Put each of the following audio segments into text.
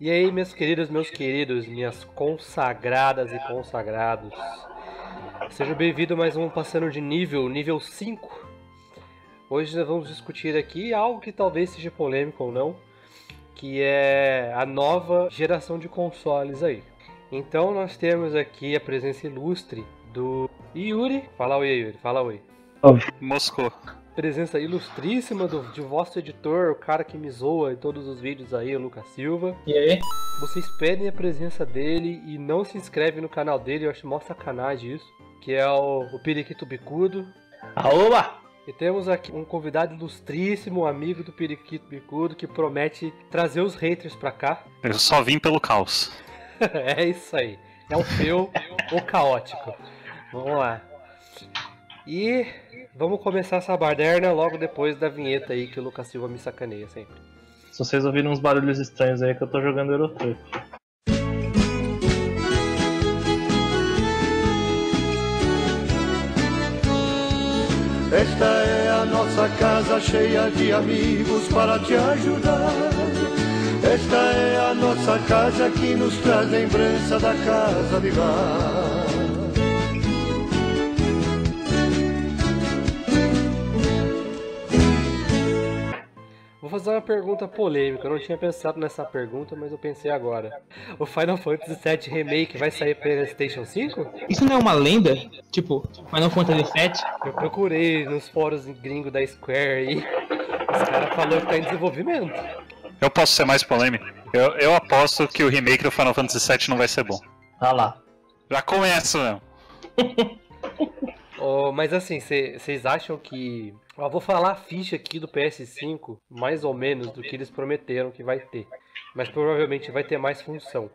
E aí, meus queridos, meus queridos, minhas consagradas e consagrados. Seja bem-vindo a mais um Passando de Nível, nível 5. Hoje nós vamos discutir aqui algo que talvez seja polêmico ou não, que é a nova geração de consoles aí. Então nós temos aqui a presença ilustre do Yuri. Fala oi, Yuri. Fala oi. Moscou. Presença ilustríssima do, de vosso editor, o cara que me zoa em todos os vídeos aí, o Lucas Silva. E aí? Vocês pedem a presença dele e não se inscrevem no canal dele, eu acho mó sacanagem isso. Que é o, o Periquito Bicudo. Aoba! E temos aqui um convidado ilustríssimo, um amigo do Periquito Bicudo, que promete trazer os haters pra cá. Eu só vim pelo caos. é isso aí. É o feu ou caótico. Vamos lá. E vamos começar essa baderna logo depois da vinheta aí que o Lucas Silva me sacaneia sempre. Se vocês ouviram uns barulhos estranhos aí é que eu tô jogando Eurotruck. Esta é a nossa casa cheia de amigos para te ajudar. Esta é a nossa casa que nos traz lembrança da casa de lá. Fazer uma pergunta polêmica. Eu não tinha pensado nessa pergunta, mas eu pensei agora. O Final Fantasy VII Remake vai sair para PlayStation 5? Isso não é uma lenda? Tipo, Final Fantasy VII? Eu procurei nos fóruns gringos da Square aí. Os caras falaram que tá em desenvolvimento. Eu posso ser mais polêmico? Eu, eu aposto que o remake do Final Fantasy VII não vai ser bom. Ah lá. Já começa mesmo. Oh, mas assim, vocês acham que. Eu vou falar a ficha aqui do PS5, mais ou menos, do que eles prometeram que vai ter. Mas provavelmente vai ter mais função.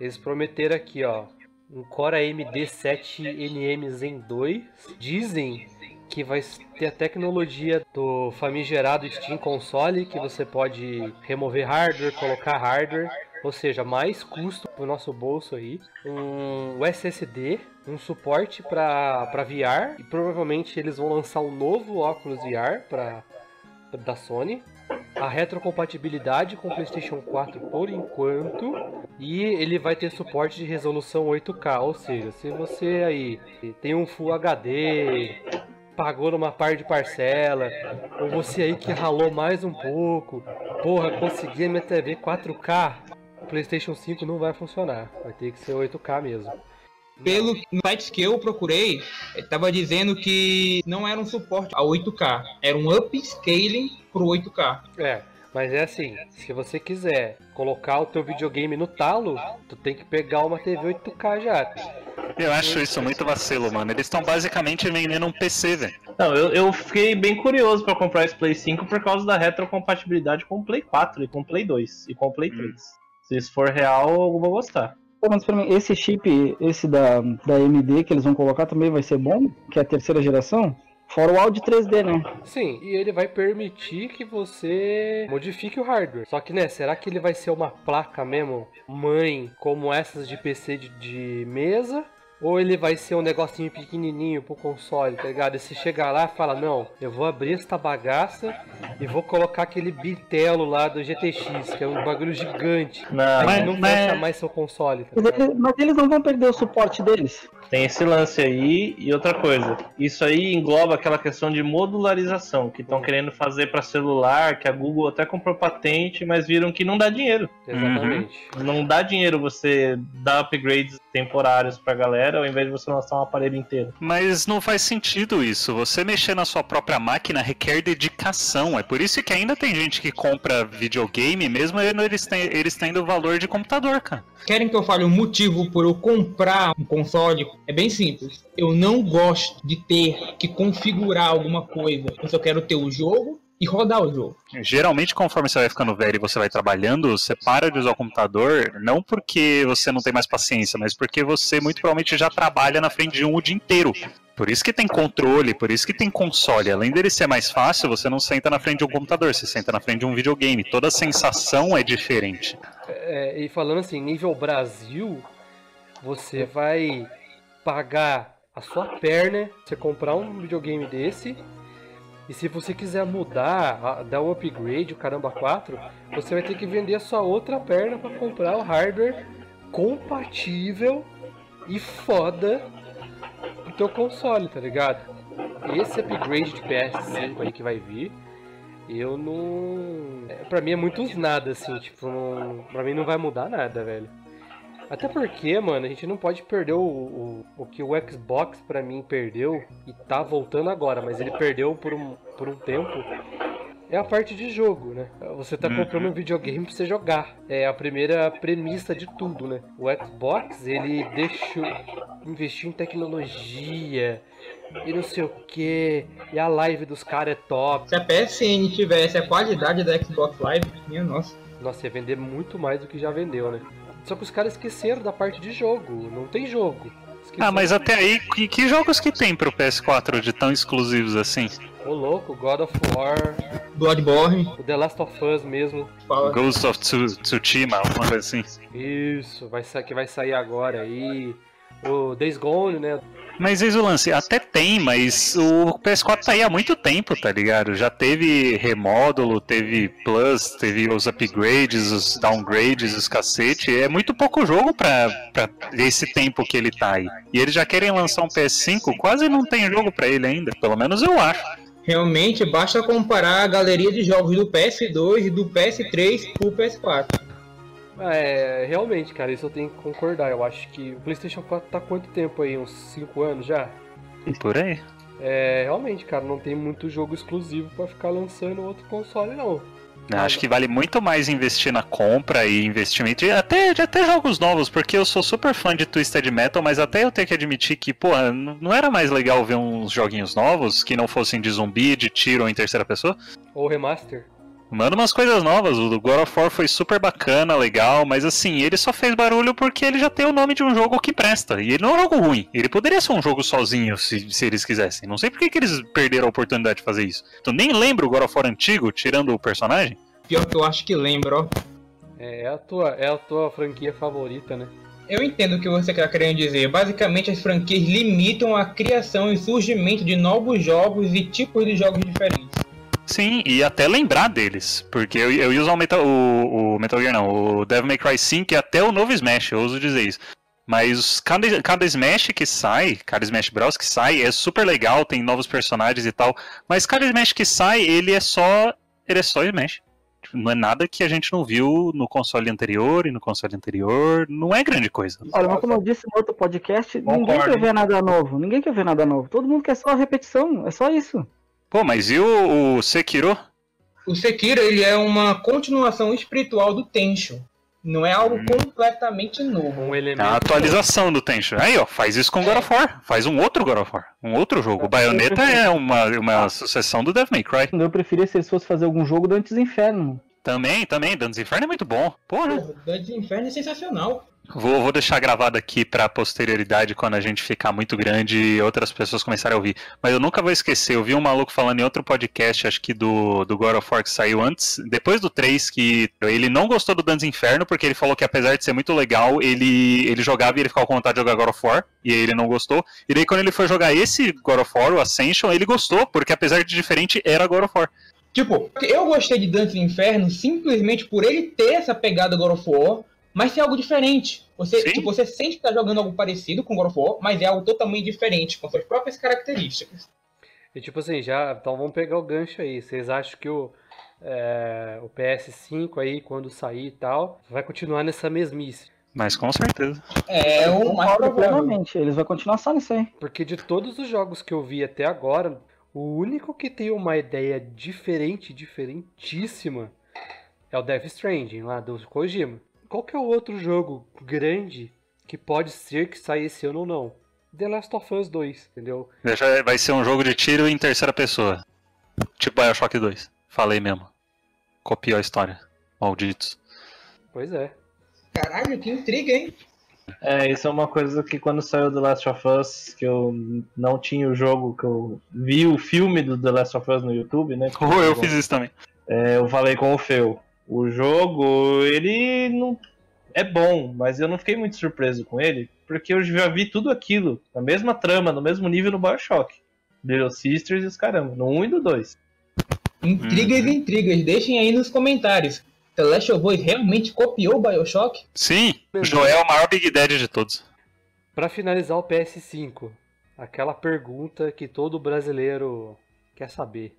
Eles prometeram aqui, ó. Um Core AMD 7NM Zen 2. Dizem que vai ter a tecnologia do famigerado Steam Console, que você pode remover hardware, colocar hardware ou seja, mais custo pro nosso bolso aí, um SSD, um suporte para VR e provavelmente eles vão lançar um novo óculos VR para da Sony, a retrocompatibilidade com o PlayStation 4 por enquanto. E ele vai ter suporte de resolução 8K, ou seja, se você aí tem um Full HD, pagou numa par de parcela, ou você aí que ralou mais um pouco, porra, consegui minha TV 4K, PlayStation 5 não vai funcionar. Vai ter que ser 8K mesmo. Pelo site que eu procurei, estava dizendo que não era um suporte a 8K, era um upscaling pro 8K. É, mas é assim, se você quiser colocar o teu videogame no talo, tu tem que pegar uma TV 8K já. Eu acho isso muito vacilo, mano. Eles estão basicamente vendendo um PC, velho. Não, eu, eu fiquei bem curioso para comprar esse Play 5 por causa da retrocompatibilidade com o Play 4 e com o Play 2 e com o Play 3. Hum. Se isso for real, eu vou gostar. Mas pra mim, esse chip, esse da, da AMD que eles vão colocar também vai ser bom? Que é a terceira geração? Fora o áudio 3D, né? Sim, e ele vai permitir que você modifique o hardware. Só que, né, será que ele vai ser uma placa mesmo, mãe, como essas de PC de, de mesa? Ou ele vai ser um negocinho pequenininho pro console, tá ligado? E se chegar lá e fala, não, eu vou abrir esta bagaça e vou colocar aquele bitelo lá do GTX, que é um bagulho gigante. Não, mas não mas... fecha mais seu console, tá mas, eles, mas eles não vão perder o suporte deles. Tem esse lance aí e outra coisa. Isso aí engloba aquela questão de modularização que estão querendo fazer para celular, que a Google até comprou patente, mas viram que não dá dinheiro. Exatamente. Uhum. Não dá dinheiro você dar upgrades temporários pra galera ao invés de você lançar um aparelho inteiro. Mas não faz sentido isso. Você mexer na sua própria máquina requer dedicação. É por isso que ainda tem gente que compra videogame, mesmo eles, eles tendo o valor de computador, cara. Querem que eu fale um motivo por eu comprar um console? É bem simples. Eu não gosto de ter que configurar alguma coisa. Eu só quero ter o jogo e rodar o jogo. Geralmente, conforme você vai ficando velho e você vai trabalhando, você para de usar o computador, não porque você não tem mais paciência, mas porque você muito provavelmente já trabalha na frente de um o dia inteiro. Por isso que tem controle, por isso que tem console. Além dele ser mais fácil, você não senta na frente de um computador, você senta na frente de um videogame. Toda a sensação é diferente. É, e falando assim, nível Brasil, você vai pagar a sua perna, você comprar um videogame desse E se você quiser mudar, dar um upgrade, o caramba 4, você vai ter que vender a sua outra perna para comprar o hardware compatível e foda pro teu console, tá ligado? Esse upgrade de PS5 aí que vai vir, eu não. Pra mim é muito nada, assim, tipo, não... pra mim não vai mudar nada, velho. Até porque, mano, a gente não pode perder o, o, o que o Xbox pra mim perdeu e tá voltando agora, mas ele perdeu por um, por um tempo. É a parte de jogo, né? Você tá Uhum. comprando um videogame pra você jogar. É a primeira premissa de tudo, né? O Xbox, ele deixou investiu em tecnologia e não sei o que. E a live dos caras é top. Se a PSN tivesse a qualidade da Xbox Live, minha nossa. Nossa, ia vender muito mais do que já vendeu, né? Só que os caras esqueceram da parte de jogo. Não tem jogo. Esqueceram. Ah, mas até aí, que, que jogos que tem pro PS4 de tão exclusivos assim? Ô louco, God of War, Bloodborne, o The Last of Us mesmo. fala. Ghost of Tsu- Tsushima, alguma coisa assim. Isso, vai que vai sair agora aí. O Days Gone, né? Mas eis o lance, até tem, mas o PS4 tá aí há muito tempo, tá ligado? Já teve remódulo, teve plus, teve os upgrades, os downgrades, os cacete. É muito pouco jogo pra, pra esse tempo que ele tá aí. E eles já querem lançar um PS5, quase não tem jogo pra ele ainda, pelo menos eu acho. Realmente, basta comparar a galeria de jogos do PS2 e do PS3 pro PS4. É, realmente, cara, isso eu tenho que concordar. Eu acho que o PlayStation 4 tá quanto tempo aí? Uns 5 anos já? Por aí. É, realmente, cara, não tem muito jogo exclusivo pra ficar lançando outro console, não. Acho que vale muito mais investir na compra e investimento, e até, de até jogos novos, porque eu sou super fã de Twisted Metal, mas até eu tenho que admitir que, pô, não era mais legal ver uns joguinhos novos que não fossem de zumbi, de tiro ou em terceira pessoa? Ou remaster. Manda umas coisas novas, o do God of War foi super bacana, legal, mas assim, ele só fez barulho porque ele já tem o nome de um jogo que presta, e ele não é um jogo ruim, ele poderia ser um jogo sozinho se, se eles quisessem, não sei por que, que eles perderam a oportunidade de fazer isso. Tu nem lembra o God of War antigo, tirando o personagem? Pior que eu acho que lembro, ó. É, é a tua, é a tua franquia favorita, né? Eu entendo o que você está querendo dizer. Basicamente, as franquias limitam a criação e surgimento de novos jogos e tipos de jogos diferentes. Sim, e até lembrar deles. Porque eu, eu ia usar o Metal, o, o Metal Gear, não, o Devil May Cry 5 e até o novo Smash, eu ouso dizer isso. Mas cada, cada Smash que sai, cada Smash Bros que sai, é super legal, tem novos personagens e tal. Mas cada Smash que sai, ele é só. Ele é só Smash. Tipo, Não é nada que a gente não viu no console anterior e no console anterior. Não é grande coisa. Olha, mas como eu disse no outro podcast, ninguém Concordo. quer ver nada novo. Ninguém quer ver nada novo. Todo mundo quer só repetição. É só isso. Pô, mas e o, o Sekiro? O Sekiro ele é uma continuação espiritual do Tenchu. Não é algo Hum. completamente novo. Um É elemento. a atualização do Tension. Aí, ó, faz isso com God of War. Faz um outro God of War. Um outro jogo. O Bayonetta é uma, uma sucessão do Devil May Cry. Eu preferia se eles fossem fazer algum jogo do Antes Inferno. Também, também. Dantes Inferno é muito bom. Porra. Porra, Dungeons Inferno é sensacional. Vou, vou deixar gravado aqui pra posterioridade quando a gente ficar muito grande e outras pessoas começarem a ouvir. Mas eu nunca vou esquecer, eu vi um maluco falando em outro podcast, acho que do, do God of War que saiu antes, depois do 3, que ele não gostou do Dantes Inferno, porque ele falou que apesar de ser muito legal, ele, ele jogava e ele ficava com vontade de jogar God of War, e ele não gostou. E daí quando ele foi jogar esse God of War, o Ascension, ele gostou, porque apesar de diferente, era God of War. Tipo, eu gostei de Dantes Inferno simplesmente por ele ter essa pegada God of War, mas ser algo diferente. Você, Sim. tipo, você sente que tá jogando algo parecido com God of War, mas é algo totalmente diferente, com suas próprias características. E tipo assim, já. Então vamos pegar o gancho aí. Vocês acham que o, é, o PS5 aí, quando sair e tal, vai continuar nessa mesmice? Mas com certeza. É o mais plenamente. Eles vão continuar só nisso aí. Porque de todos os jogos que eu vi até agora, o único que tem uma ideia diferente, diferentíssima, é o Death Stranding, lá do Kojima. Qual que é o outro jogo grande que pode ser que saia esse ano ou não? The Last of Us 2, entendeu? Vai ser um jogo de tiro em terceira pessoa. Tipo Bioshock 2. Falei mesmo. Copiou a história. Malditos. Pois é. Caralho, que intriga, hein? É, isso é uma coisa que quando saiu The Last of Us, que eu não tinha o jogo, que eu vi o filme do The Last of Us no YouTube, né? Oh, eu fiz isso também. É, eu falei com o Feu. O jogo, ele não é bom, mas eu não fiquei muito surpreso com ele, porque eu já vi tudo aquilo, na mesma trama, no mesmo nível no Bioshock. Little Sisters e os caramba. No 1 e no 2. Intrigas e intrigas, deixem aí nos comentários. The Last of Us realmente copiou o Bioshock? Sim, o Joel é o maior Big Daddy de todos. Pra finalizar o PS5, aquela pergunta que todo brasileiro quer saber.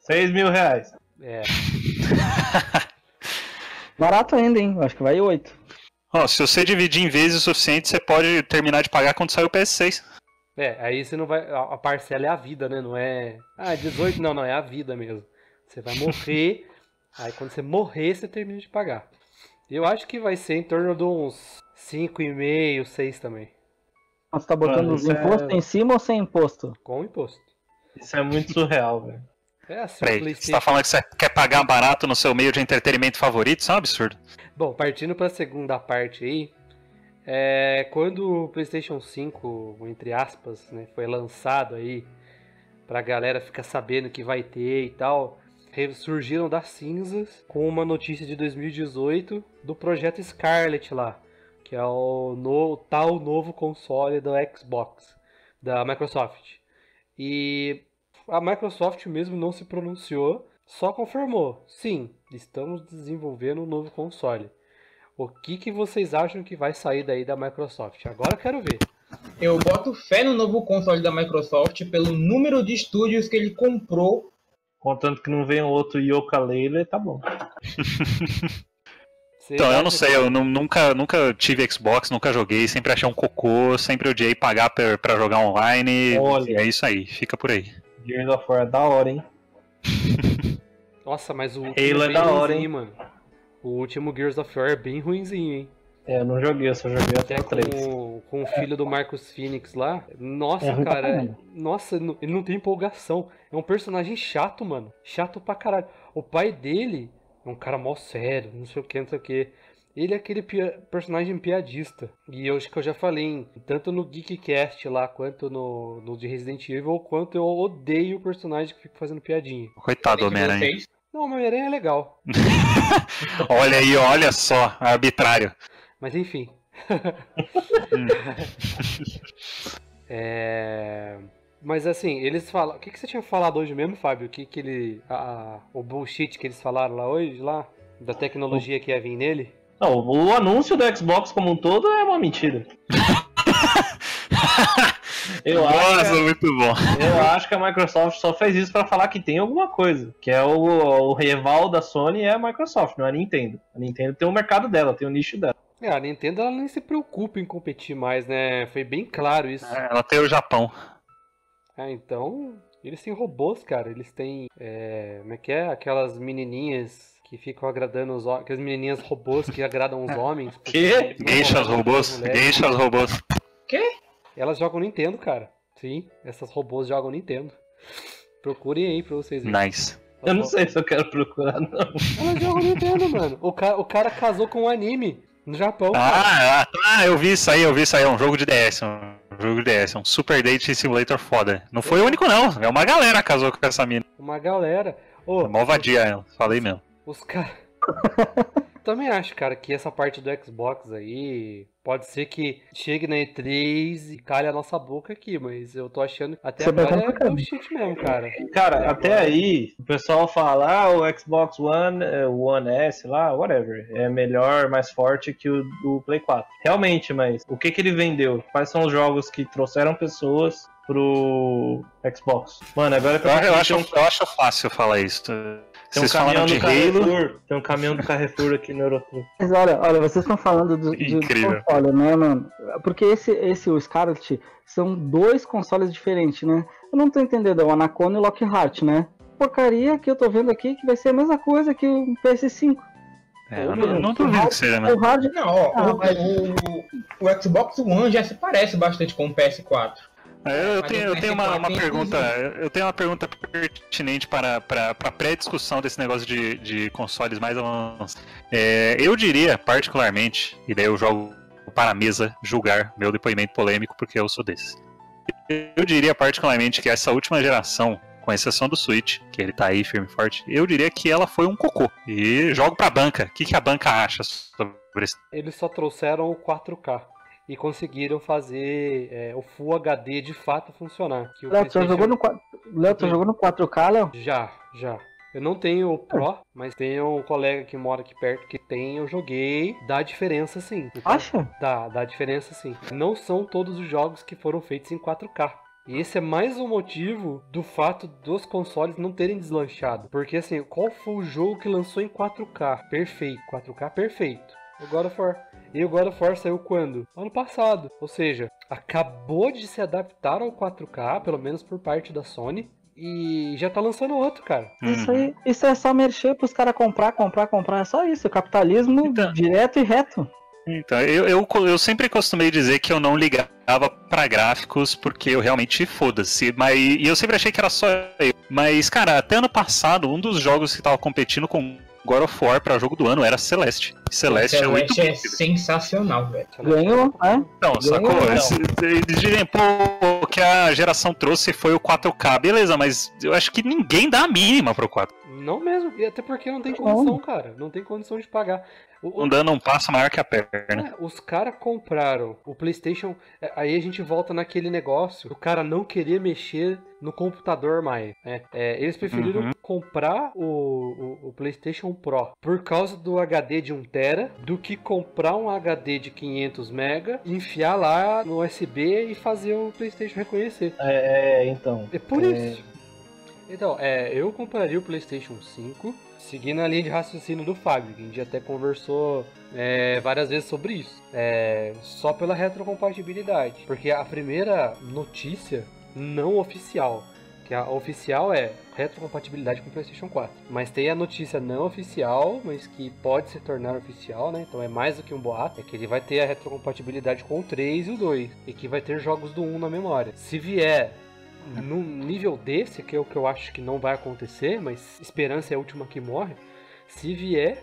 6 mil reais. É, Barato ainda, hein? Eu Acho que vai 8. Ó, se você dividir em vezes o suficiente, você pode terminar de pagar quando sair o PS6. é, aí você não vai. A parcela é a vida, né? Não é. Ah, 18, não, não, é a vida mesmo. Você vai morrer, aí quando você morrer, você termina de pagar. Eu acho que vai ser em torno de uns 5,5, 6 também. Você tá botando Mano, os é- impostos em cima ou sem imposto? Com imposto. Isso é muito surreal, velho. É assim, Peraí, você PlayStation. tá falando que você quer pagar barato no seu meio de entretenimento favorito? Isso é um absurdo. Bom, partindo para a segunda parte aí, é, quando o PlayStation 5, entre aspas, né, foi lançado aí, pra galera ficar sabendo que vai ter e tal, re- surgiram das cinzas com uma notícia de 2018 do projeto Scarlet lá, que é o no- tal novo console do Xbox, da Microsoft. E a Microsoft mesmo não se pronunciou, só confirmou. Sim, estamos desenvolvendo um novo console. O que, que vocês acham que vai sair daí da Microsoft? Agora eu quero ver. Eu boto fé no novo console da Microsoft pelo número de estúdios que ele comprou. Contanto que não venha outro Yoka Leila, tá bom. Então, eu não acham sei, eu nu- nunca, nunca tive Xbox, nunca joguei, sempre achei um cocô, sempre odiei pagar pra, pra jogar online. Olha. É isso aí, fica por aí. Gears of War é da hora, hein? Nossa, mas o Halo último é bem da hora, hein? mano. O último Gears of War é bem ruinzinho, hein? É, eu não joguei, eu só joguei até Até o 3. com, com o filho do Marcus Phoenix lá. Nossa, É cara. caramba. Nossa, ele não- ele não tem empolgação. É um personagem chato, mano. Chato pra caralho. O pai dele é um cara mó sério, não sei o que, não sei o que. Ele é aquele pia- personagem piadista. E eu acho que eu já falei, em- tanto no Geekcast lá, quanto no, no de Resident Evil, quanto eu odeio o personagem que fica fazendo piadinha. Coitado do Homem-Aranha. Não, o Homem-Aranha é legal. Olha aí, olha só, arbitrário. Mas enfim. É, Mas assim, eles falam. O que, que você tinha falado hoje mesmo, Fábio? O que, que ele. a- O bullshit que eles falaram lá hoje, lá? Da tecnologia que ia vir nele? Não, o anúncio do Xbox como um todo é uma mentira. eu, acho Nossa, muito bom. que, eu acho que a Microsoft só fez isso pra falar que tem alguma coisa. Que é o, o rival da Sony é a Microsoft, não é a Nintendo. A Nintendo tem o mercado dela, tem o nicho dela. É, a Nintendo ela nem se preocupa em competir mais, né? Foi bem claro isso. Ela tem o Japão. Ah, então. Eles têm robôs, cara. Eles têm. É... Como é que é? Aquelas menininhas que ficam agradando os homens. Aquelas menininhas robôs que agradam os homens. Quê? Geishas robôs, geishas robôs. Elas jogam Nintendo, cara. Sim, essas robôs jogam Nintendo. Procurem aí pra vocês verem. Nice. Eu não sei se eu quero procurar, não. Elas jogam Nintendo, mano. O, ca o cara casou com um anime no Japão. Ah, ah, ah, eu vi isso aí, eu vi isso aí, é um jogo de DS, um jogo de DS, um Super Date Simulator foda. Não foi o único não, é uma galera casou com essa mina. Uma galera. Ô, É mó vadia ela, falei mesmo. Os caras. Também acho, cara, que essa parte do Xbox aí pode ser que chegue na E3 e calhe a nossa boca aqui, mas eu tô achando que até é bem agora é complicado. bullshit mesmo, cara. Cara, até aí, o pessoal fala, ah, o Xbox One, eh, o One S lá, whatever, é melhor, mais forte que o do Play 4. Realmente, mas o que que ele vendeu? Quais são os jogos que trouxeram pessoas pro Xbox? Mano, agora que Eu, eu tem acho, um- eu acho fácil falar isso. Tem um Vocês caminhão do Halo, Carrefour, tem um caminhão do Carrefour aqui no Eurotruck. Mas olha, olha, vocês estão falando do, de Incrível. console, né, mano? Porque esse, esse, o Scarlet, são dois consoles diferentes, né? Eu não tô entendendo, é o Anacone e o Lockhart, né? Porcaria que eu tô vendo aqui que vai ser a mesma coisa que o PS5. é, eu não, não duvido que seja, né? O hard Não, ó, Ah, o, mas- o, o Xbox One já se parece bastante com o PS4. Eu, eu tenho, eu tenho uma, uma PS4 pergunta. Eu tenho uma pergunta pertinente para, para, para a pré-discussão desse negócio de, de consoles mais avançados. É, eu diria, particularmente, e daí eu jogo para a mesa julgar meu depoimento polêmico, porque eu sou desse. Eu diria particularmente que essa última geração, com exceção do Switch, que ele tá aí firme e forte, eu diria que ela foi um cocô. E jogo pra banca. O que, que a banca acha sobre isso? Eles só trouxeram o 4K. E conseguiram fazer é, o Full HD de fato funcionar. Que o Léo, PlayStation- jogou no, Léo, tu jogou no 4K, Léo? Já, já. Eu não tenho o Pro, mas tenho um colega que mora aqui perto que tem, eu joguei. Dá diferença sim. Então, Acha? Dá, dá diferença sim. Não são todos os jogos que foram feitos em 4K. E esse é mais um motivo do fato dos consoles não terem deslanchado. Porque assim, qual foi o jogo que lançou em 4K? Perfeito, 4K perfeito. O God of War. E o God of War saiu quando? Ano passado. Ou seja, acabou de se adaptar ao 4K, pelo menos por parte da Sony. E já tá lançando outro, cara. Isso Uhum. aí, isso é só mexer pros caras comprar, comprar, comprar. É só isso. Capitalismo Então- direto e reto. Então, eu, eu, eu sempre costumei dizer que eu não ligava pra gráficos porque eu realmente foda-se. Mas, e eu sempre achei que era só eu. Mas, cara, até ano passado, um dos jogos que tava competindo com God of War pra jogo do ano era Celeste. Celeste, é muito Celeste é sensacional, velho. Ganhou, né? Não, Ganhou, sacou? não. Esse- Eles dizem, pô, o que a geração trouxe foi o 4K. Beleza, mas eu acho que ninguém dá a mínima pro 4. Não mesmo. E até porque não tem condição, cara. Não tem condição de pagar. O- o- Um dando um passo maior que a perna. É, os caras compraram o PlayStation. é, Aí a gente volta naquele negócio do cara não querer mexer no computador mais. né? É, eles preferiram Uhum. comprar o, o- o PlayStation Pro por causa do HD de 1TB do que comprar um HD de 500 MB, enfiar lá no USB e fazer o PlayStation reconhecer. É, é, então. É por É. isso. Então, é, eu compraria o PlayStation 5 seguindo a linha de raciocínio do Fábio, que a gente até conversou é, várias vezes sobre isso. É, só pela retrocompatibilidade. Porque a primeira notícia não oficial, que a oficial é retrocompatibilidade com o PlayStation 4. Mas tem a notícia não oficial, mas que pode se tornar oficial, né? Então é mais do que um boato. É que ele vai ter a retrocompatibilidade com o 3 e o 2. E que vai ter jogos do 1 na memória. Se vier num nível desse, que é o que eu acho que não vai acontecer, mas esperança é a última que morre. Se vier,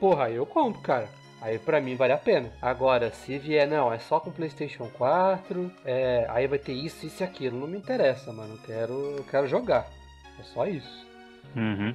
porra, eu compro, cara. Aí pra mim vale a pena. Agora, se vier, não, é só com PlayStation 4, é, aí vai ter isso, isso e aquilo. Não me interessa, mano. Eu quero, eu quero jogar. É só isso. Uhum.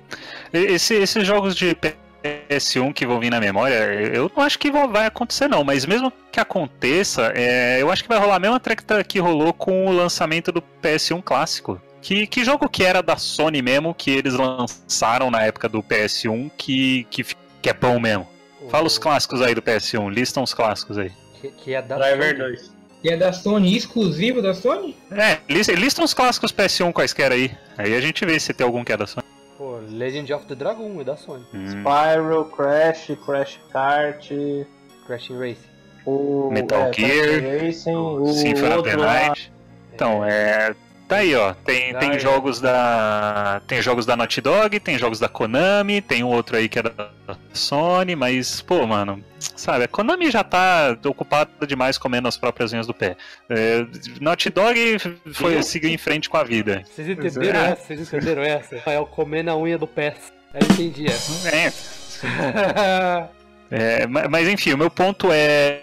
Esse- esses jogos de PS1 que vão vir na memória, eu não acho que vão- vai acontecer não, mas mesmo que aconteça, é, eu acho que vai rolar a mesma treta que rolou com o lançamento do PS1 clássico. Que, que jogo que era da Sony mesmo, que eles lançaram na época do PS1, que, que, que é bom mesmo? Fala os clássicos aí do PS1, listam os clássicos aí. Que, que é da Driver Sony. 2. E é da Sony, exclusivo da Sony? É, lis- listam os clássicos PS1 quaisquer aí. Aí a gente vê se tem algum que é da Sony. Legend of the Dragon é da Sony. Hum. Spyro, Crash, Crash Kart, Crashing Racing. o Metal é, Gear, Racing, o Symphony of the Night. Então, é. Tá aí, ó. Tem, Ah, tem é. jogos da. Tem jogos da Naughty Dog, tem jogos da Konami, tem um outro aí que é da Sony, mas, pô, mano, sabe, a Konami já tá ocupada demais comendo as próprias unhas do pé. É, Naughty Dog foi seguir em frente com a vida. Vocês entenderam é. essa? Vocês entenderam essa? É o comer na unha do pé. Aí eu entendi essa. É, É, ma- mas enfim, o meu ponto é.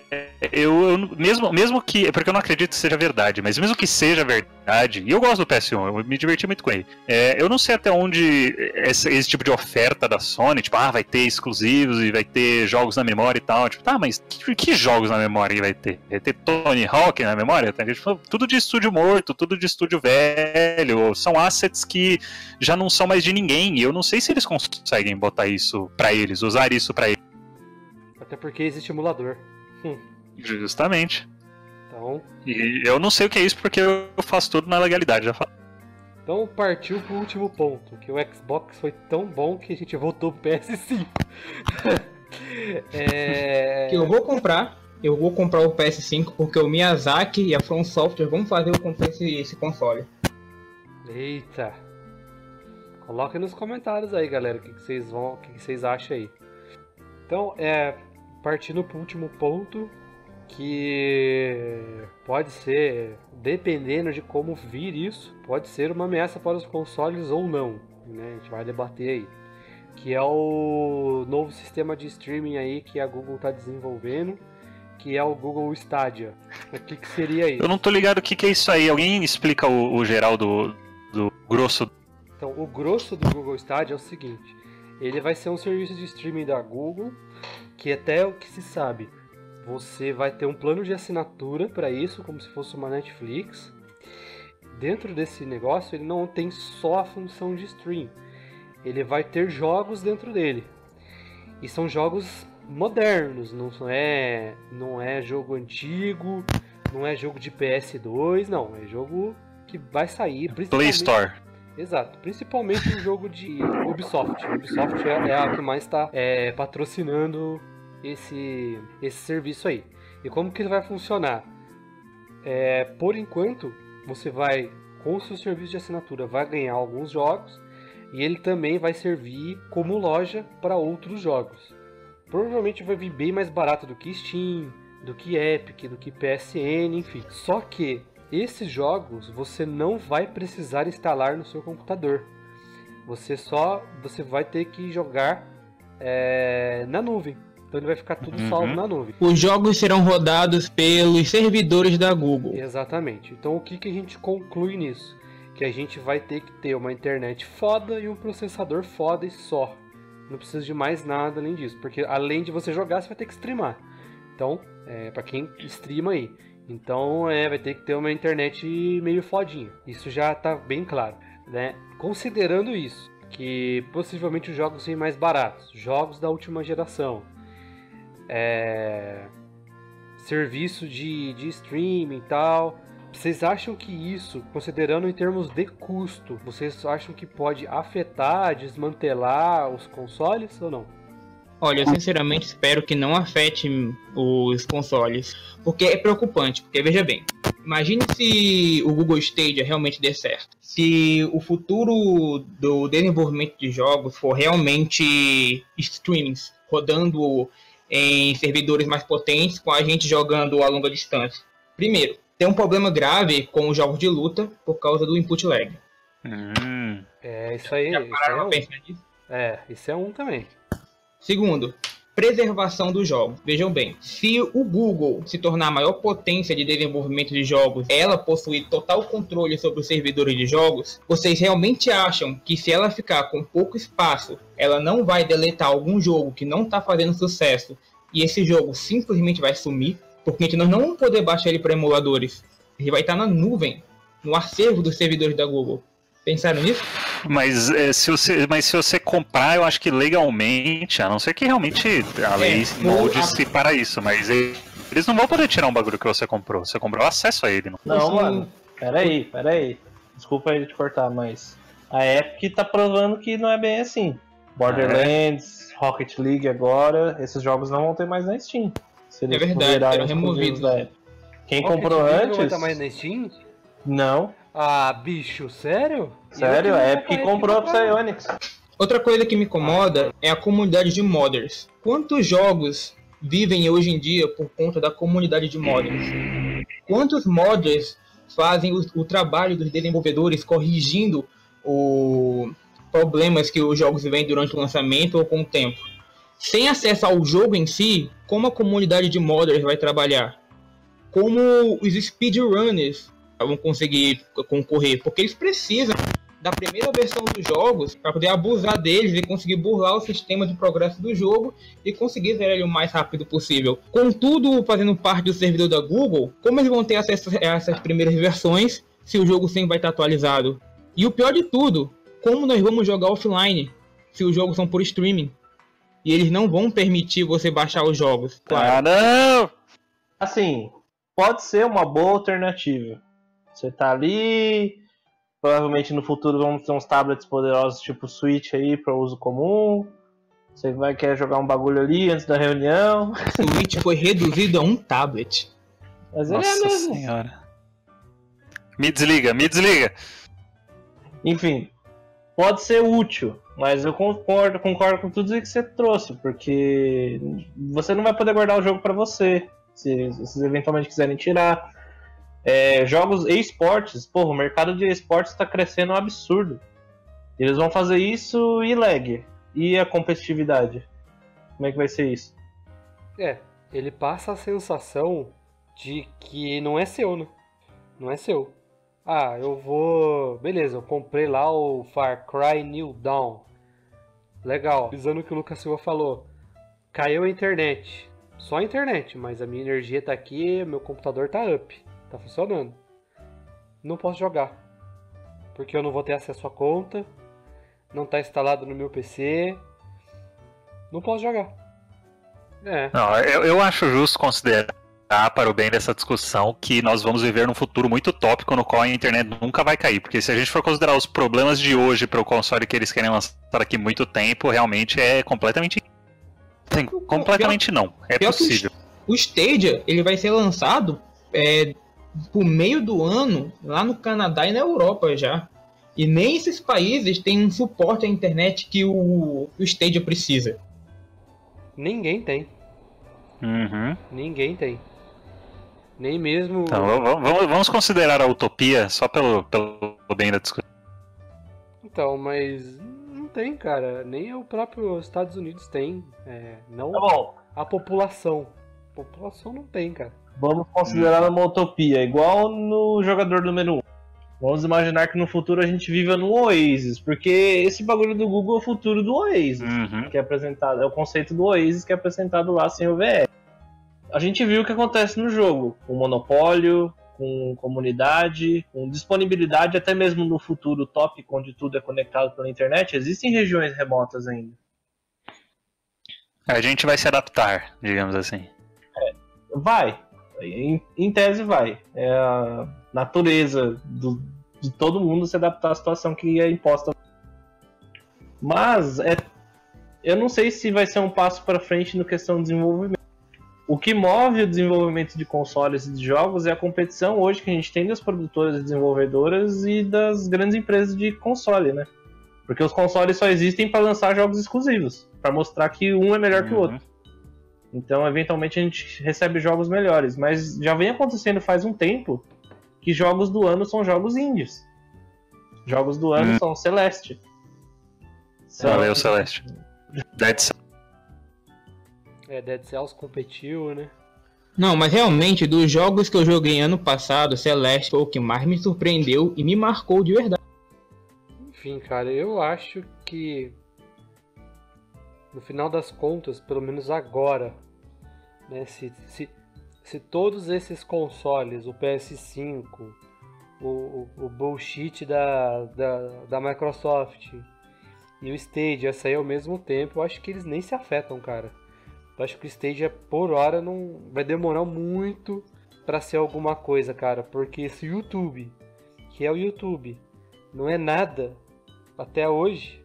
Eu, eu mesmo, mesmo que. é Porque eu não acredito que seja verdade, mas mesmo que seja verdade, e eu gosto do PS1, eu me diverti muito com ele. é, eu não sei até onde esse, esse tipo de oferta da Sony, tipo, ah, vai ter exclusivos e vai ter jogos na memória e tal. Tipo, tá, mas que, que jogos na memória vai ter? Vai ter Tony Hawk na memória? Tá? Tipo, tudo de estúdio morto, tudo de estúdio velho. São assets que já não são mais de ninguém. E eu não sei se eles conseguem botar isso pra eles, usar isso pra eles. Até porque existe emulador. Justamente. Então, E eu não sei o que é isso porque eu faço tudo na legalidade, já falo. então partiu pro último ponto, que o Xbox foi tão bom que a gente voltou pro PS5. é... Que eu vou comprar. Eu vou comprar o PS5 porque o Miyazaki e a From Software vão fazer eu comprar esse, esse console. Eita. Coloquem nos comentários aí, galera, o que, que vocês vão, o que, que vocês acham aí. Então, é partindo pro último ponto, que pode ser, dependendo de como vir isso, pode ser uma ameaça para os consoles ou não, né? A gente vai debater aí. Que é o novo sistema de streaming aí que a Google está desenvolvendo, que é o Google Stadia. O que, que seria isso? Eu não tô ligado o que, que é isso aí. Alguém explica o, o geral do, do grosso. Então, o grosso do Google Stadia é o seguinte: ele vai ser um serviço de streaming da Google, que até o que se sabe, você vai ter um plano de assinatura para isso, como se fosse uma Netflix. Dentro desse negócio, ele não tem só a função de stream, ele vai ter jogos dentro dele. E são jogos modernos, não é, não é jogo antigo, não é jogo de PS2, não, é jogo que vai sair. Play Store. Exato, principalmente um jogo de Ubisoft. Ubisoft é, é a que mais está é, patrocinando esse, esse serviço aí. E como que ele vai funcionar? É, por enquanto, você vai, com o seu serviço de assinatura, vai ganhar alguns jogos e ele também vai servir como loja para outros jogos. Provavelmente vai vir bem mais barato do que Steam, do que Epic, do que PSN, enfim. Só que esses jogos você não vai precisar instalar no seu computador. Você só você vai ter que jogar é, na nuvem. Então ele vai ficar tudo uhum. salvo na nuvem. Os jogos serão rodados pelos servidores da Google. Exatamente. Então o que, que a gente conclui nisso? Que a gente vai ter que ter uma internet foda e um processador foda e só. Não precisa de mais nada além disso. Porque além de você jogar, você vai ter que streamar. Então, é, para quem streama aí. Então é, vai ter que ter uma internet meio fodinha. Isso já está bem claro. Né? Considerando isso, que possivelmente os jogos sejam mais baratos, jogos da última geração, é, serviço de, de streaming e tal. Vocês acham que isso, considerando em termos de custo, vocês acham que pode afetar, desmantelar os consoles ou não? Olha, eu sinceramente espero que não afete os consoles, porque é preocupante, porque veja bem, imagine se o Google Stadia realmente der certo. Se o futuro do desenvolvimento de jogos for realmente streamings, rodando em servidores mais potentes, com a gente jogando a longa distância. Primeiro, tem um problema grave com os jogos de luta por causa do input lag. Hum. É, isso aí. isso é, um. é, isso é um também. Segundo, preservação dos jogos. Vejam bem, se o Google se tornar a maior potência de desenvolvimento de jogos, ela possuir total controle sobre os servidores de jogos, vocês realmente acham que se ela ficar com pouco espaço, ela não vai deletar algum jogo que não está fazendo sucesso e esse jogo simplesmente vai sumir? Porque nós não vamos poder baixar ele para emuladores. Ele vai estar na nuvem, no acervo dos servidores da Google. Pensaram nisso? Mas, é, se você, mas se você comprar, eu acho que legalmente, a não ser que realmente a lei é, molde-se a... para isso, mas eles não vão poder tirar um bagulho que você comprou. Você comprou acesso a ele. Não, não mano. Peraí, peraí. Desculpa aí te cortar, mas a Epic tá provando que não é bem assim. Borderlands, é. Rocket League agora, esses jogos não vão ter mais na Steam. Se eles é verdade, serão removidos. Da Epic. Quem Rocket comprou League antes. Não vai estar mais na Steam? Não. Ah, bicho, sério? Sério, é porque comprou a Psyonix. Outra coisa que me incomoda é a comunidade de modders. Quantos jogos vivem hoje em dia por conta da comunidade de modders? Quantos modders fazem o, o trabalho dos desenvolvedores corrigindo os problemas que os jogos vêm durante o lançamento ou com o tempo? Sem acesso ao jogo em si, como a comunidade de modders vai trabalhar? Como os speedrunners vão conseguir concorrer, porque eles precisam da primeira versão dos jogos para poder abusar deles e conseguir burlar o sistema de progresso do jogo e conseguir ver ele o mais rápido possível. Contudo, fazendo parte do servidor da Google, como eles vão ter acesso a essas primeiras versões se o jogo sempre vai estar atualizado? E o pior de tudo, como nós vamos jogar offline se os jogos são por streaming? E eles não vão permitir você baixar os jogos. Claro. Ah, não! Assim, pode ser uma boa alternativa você tá ali, provavelmente no futuro vamos ter uns tablets poderosos tipo Switch aí para uso comum. Você vai querer jogar um bagulho ali antes da reunião. O Switch foi reduzido a um tablet. Mas Nossa ele é mesmo. senhora. Me desliga, me desliga. Enfim, pode ser útil, mas eu concordo, concordo com tudo que você trouxe, porque você não vai poder guardar o jogo para você, se, se vocês eventualmente quiserem tirar. É, jogos esportes, porra, o mercado de esportes está crescendo um absurdo. Eles vão fazer isso e lag. E a competitividade? Como é que vai ser isso? É, ele passa a sensação de que não é seu, né? Não é seu. Ah, eu vou. Beleza, eu comprei lá o Far Cry New Dawn. Legal. Visando o que o Lucas Silva falou. Caiu a internet. Só a internet, mas a minha energia tá aqui, meu computador tá up, tá funcionando. Não posso jogar. Porque eu não vou ter acesso à conta, não tá instalado no meu PC. Não posso jogar. É. Não, eu, eu acho justo considerar para o bem dessa discussão que nós vamos viver num futuro muito tópico no qual a internet nunca vai cair. Porque se a gente for considerar os problemas de hoje para o console que eles querem lançar daqui muito tempo, realmente é completamente. Sim, completamente não. É possível. O Stadia ele vai ser lançado é, por meio do ano lá no Canadá e na Europa já. E nem esses países têm um suporte à internet que o, o Stadia precisa. Ninguém tem. Uhum. Ninguém tem. Nem mesmo. Então, vamos, vamos- considerar a utopia só pelo, pelo bem da discussão. Então, mas não tem, cara. Nem o próprio Estados Unidos tem. É, não Tá a população. População não tem, cara. vamos considerar uma utopia, igual no jogador número 1. Vamos imaginar que no futuro a gente viva no Oasis, porque esse bagulho do Google é o futuro do Oasis. Uhum. que é apresentado, é o conceito do Oasis que é apresentado lá sem o VR. A gente viu o que acontece no jogo, com monopólio, com comunidade, com disponibilidade, até mesmo no futuro tópico, onde tudo é conectado pela internet, existem regiões remotas ainda. A gente vai se adaptar, digamos assim. Vai, em, em tese vai. É a natureza do- de todo mundo se adaptar à situação que é imposta. Mas é, eu não sei se vai ser um passo para frente no questão do desenvolvimento. O que move o desenvolvimento de consoles e de jogos é a competição hoje que a gente tem das produtoras e desenvolvedoras e das grandes empresas de console, né? Porque os consoles só existem para lançar jogos exclusivos, para mostrar que um é melhor que o Uhum. outro. Então, eventualmente, a gente recebe jogos melhores. Mas já vem acontecendo faz um tempo que jogos do ano são jogos indies. Jogos do ano Hum. são Celeste. São- Valeu, Celeste. Dead Cells. É, Dead Cells competiu, né? Não, mas realmente, dos jogos que eu joguei ano passado, Celeste foi o que mais me surpreendeu e me marcou de verdade. Enfim, cara, eu acho que no final das contas, pelo menos agora, né, se, se, se todos esses consoles, o PS5, o, o, o bullshit da, da, da Microsoft e o Stadia sair ao mesmo tempo, eu acho que eles nem se afetam, cara. Eu acho que o Stadia por hora não vai demorar muito pra ser alguma coisa, cara, porque esse YouTube, que é o YouTube, não é nada até hoje.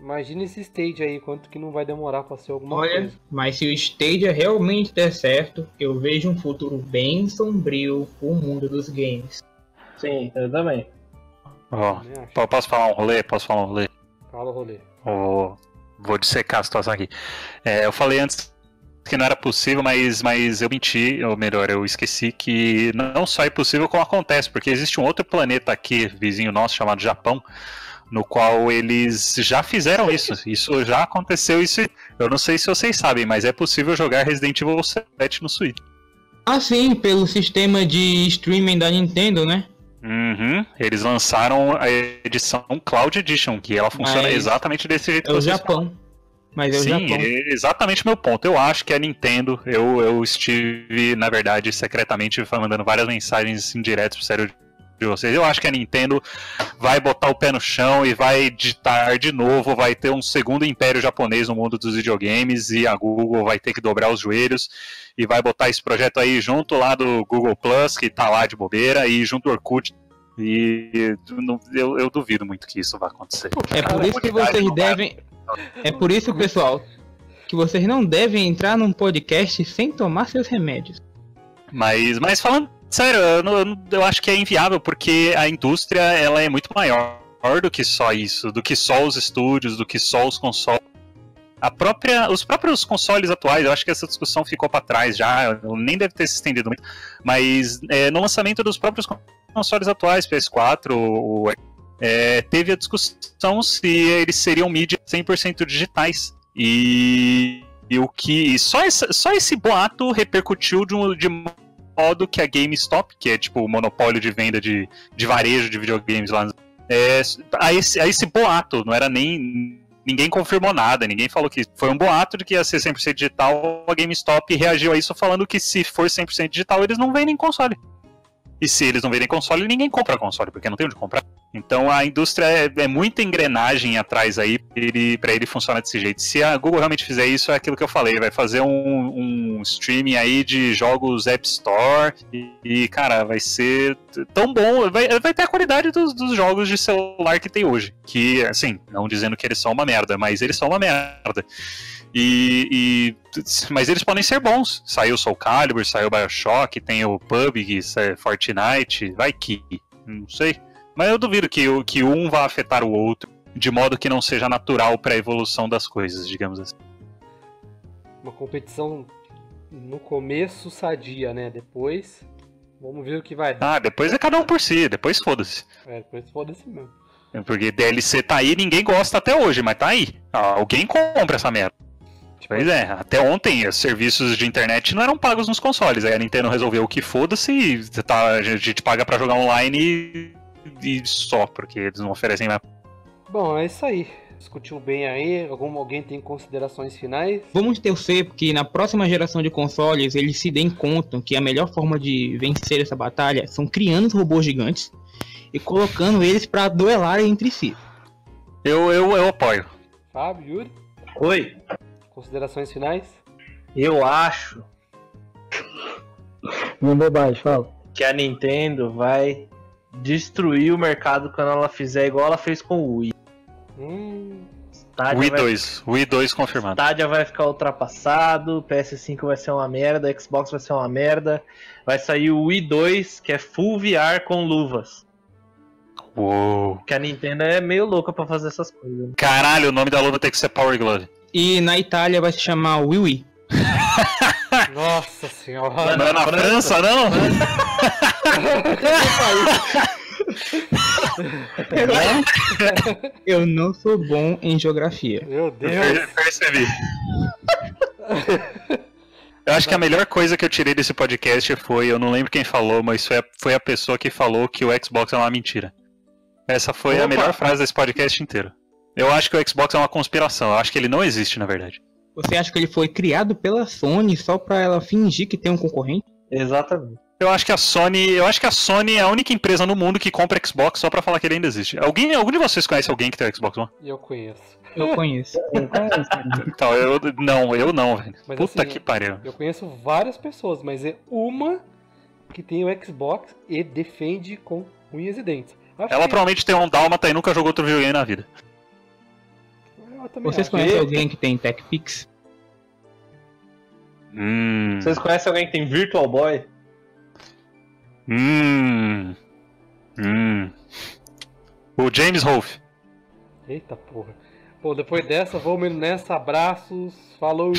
Imagina esse stage aí, quanto que não vai demorar pra ser alguma Olha, coisa. mas se o Stadia realmente der certo, eu vejo um futuro bem sombrio pro mundo dos games. Sim, eu também. Ó, po- posso falar um rolê? Posso falar um rolê? Fala o rolê. Vou, vou dissecar a situação aqui. É, eu falei antes que não era possível, mas, mas eu menti, ou melhor, eu esqueci que não só é possível, como acontece, porque existe um outro planeta aqui, vizinho nosso, chamado Japão, no qual eles já fizeram isso. Isso já aconteceu, isso eu não sei se vocês sabem, mas é possível jogar Resident Evil 7 no Switch. Ah, sim, pelo sistema de streaming da Nintendo, né? Uhum, eles lançaram a edição Cloud Edition, que ela funciona Mas exatamente desse jeito É o Japão. Mas é o Sim, Japão. é exatamente o meu ponto. Eu acho que a Nintendo, eu, eu estive, na verdade, secretamente mandando várias mensagens indiretas pro sério de vocês. Eu acho que a Nintendo vai botar o pé no chão e vai ditar de novo, vai ter um segundo império japonês no mundo dos videogames e a Google vai ter que dobrar os joelhos e vai botar esse projeto aí junto lá do Google Plus, que tá lá de bobeira, e junto ao Orkut. E eu, eu duvido muito que isso vai acontecer. É por isso que vocês devem. É por isso, pessoal, que vocês não devem entrar num podcast sem tomar seus remédios. Mas, mas falando sério, eu, não- eu acho que é inviável porque a indústria ela é muito maior do que só isso, do que só os estúdios, do que só os consoles. A própria, os próprios consoles atuais, eu acho que essa discussão ficou para trás já, nem deve ter se estendido muito, mas é, no lançamento dos próprios consoles atuais, PS4, o, é, teve a discussão se eles seriam mídias 100% digitais. E, e o que. só, esse, só esse boato repercutiu de, um, de modo que a GameStop, que é tipo o monopólio de venda de, de varejo de videogames lá, é, a, esse, a esse boato, não era nem, ninguém confirmou nada, ninguém falou que foi um boato de que ia ser 100% digital. A GameStop reagiu a isso falando que se for 100% digital, eles não vendem console. E se eles não vendem console, ninguém compra console, porque não tem onde comprar. Então a indústria é, é muita engrenagem atrás aí pra ele, pra ele funcionar desse jeito. Se a Google realmente fizer isso, é aquilo que eu falei, vai fazer um, um streaming aí de jogos App Store e, e, cara, vai ser tão bom, vai, vai ter a qualidade dos, dos jogos de celular que tem hoje. Que, assim, não dizendo que eles são uma merda, mas eles são uma merda. E, e, mas eles podem ser bons. Saiu Soul Calibur, saiu Bioshock, tem o PUBG, Fortnite, vai que, não sei. Mas eu duvido que, que um vá afetar o outro de modo que não seja natural para a evolução das coisas, digamos assim. Uma competição no começo sadia, né? Depois, vamos ver o que vai dar. Ah, depois é cada um por si, depois foda-se. É, depois foda-se mesmo. Porque DLC tá aí, ninguém gosta até hoje, mas tá aí. Alguém compra essa merda. Pois é, até ontem os serviços de internet não eram pagos nos consoles. Aí a Nintendo resolveu que foda-se e tá, a gente paga pra jogar online e, só, porque eles não oferecem mais. Bom, é isso aí. Discutiu bem aí. Algum, alguém tem considerações finais? Vamos torcer que na próxima geração de consoles eles se deem conta que a melhor forma de vencer essa batalha são criando robôs gigantes e colocando eles para duelarem entre si. Eu, eu, eu apoio. Fábio, Yuri? Oi. Considerações finais? Eu acho Mandou baixo, fala. que a Nintendo vai destruir o mercado quando ela fizer igual ela fez com o Wii. Hum, Stadia Wii vai, 2, Wii 2 confirmado. Stadia vai ficar ultrapassado, PS5 vai ser uma merda, Xbox vai ser uma merda. Vai sair o Wii 2, que é full VR com luvas. Uou. Que a Nintendo é meio louca pra fazer essas coisas. né? Caralho, o nome da luva tem que ser Power Glove. E na Itália vai se chamar Wii Wii. nossa senhora. Não é na França. França, não? Eu não sou bom em geografia. Meu Deus. Eu percebi. Eu acho que a melhor coisa que eu tirei desse podcast foi, eu não lembro quem falou, mas foi a, foi a pessoa que falou que o Xbox é uma mentira. Essa foi a Opa. melhor frase desse podcast inteiro. Eu acho que o Xbox é uma conspiração, eu acho que ele não existe, na verdade. Você acha que ele foi criado pela Sony só pra ela fingir que tem um concorrente? Exatamente. Eu acho que a Sony, eu acho que a Sony é a única empresa no mundo que compra Xbox só pra falar que ele ainda existe. Alguém, algum de vocês conhece alguém que tem Xbox One? Eu conheço. Eu conheço. Então, eu não, eu não, velho. Mas Puta assim, que pariu. Eu conheço várias pessoas, mas é uma que tem o Xbox e defende com unhas e dentes. Acho Ela que- provavelmente tem um dálmata e nunca jogou outro videogame na vida. Vocês acho. conhecem alguém que tem TechPix? Hum. Vocês conhecem alguém que tem Virtual Boy? Hum. Hum. O James Rolfe. Eita porra. Pô, depois dessa, vamos nessa. Abraços. Falou.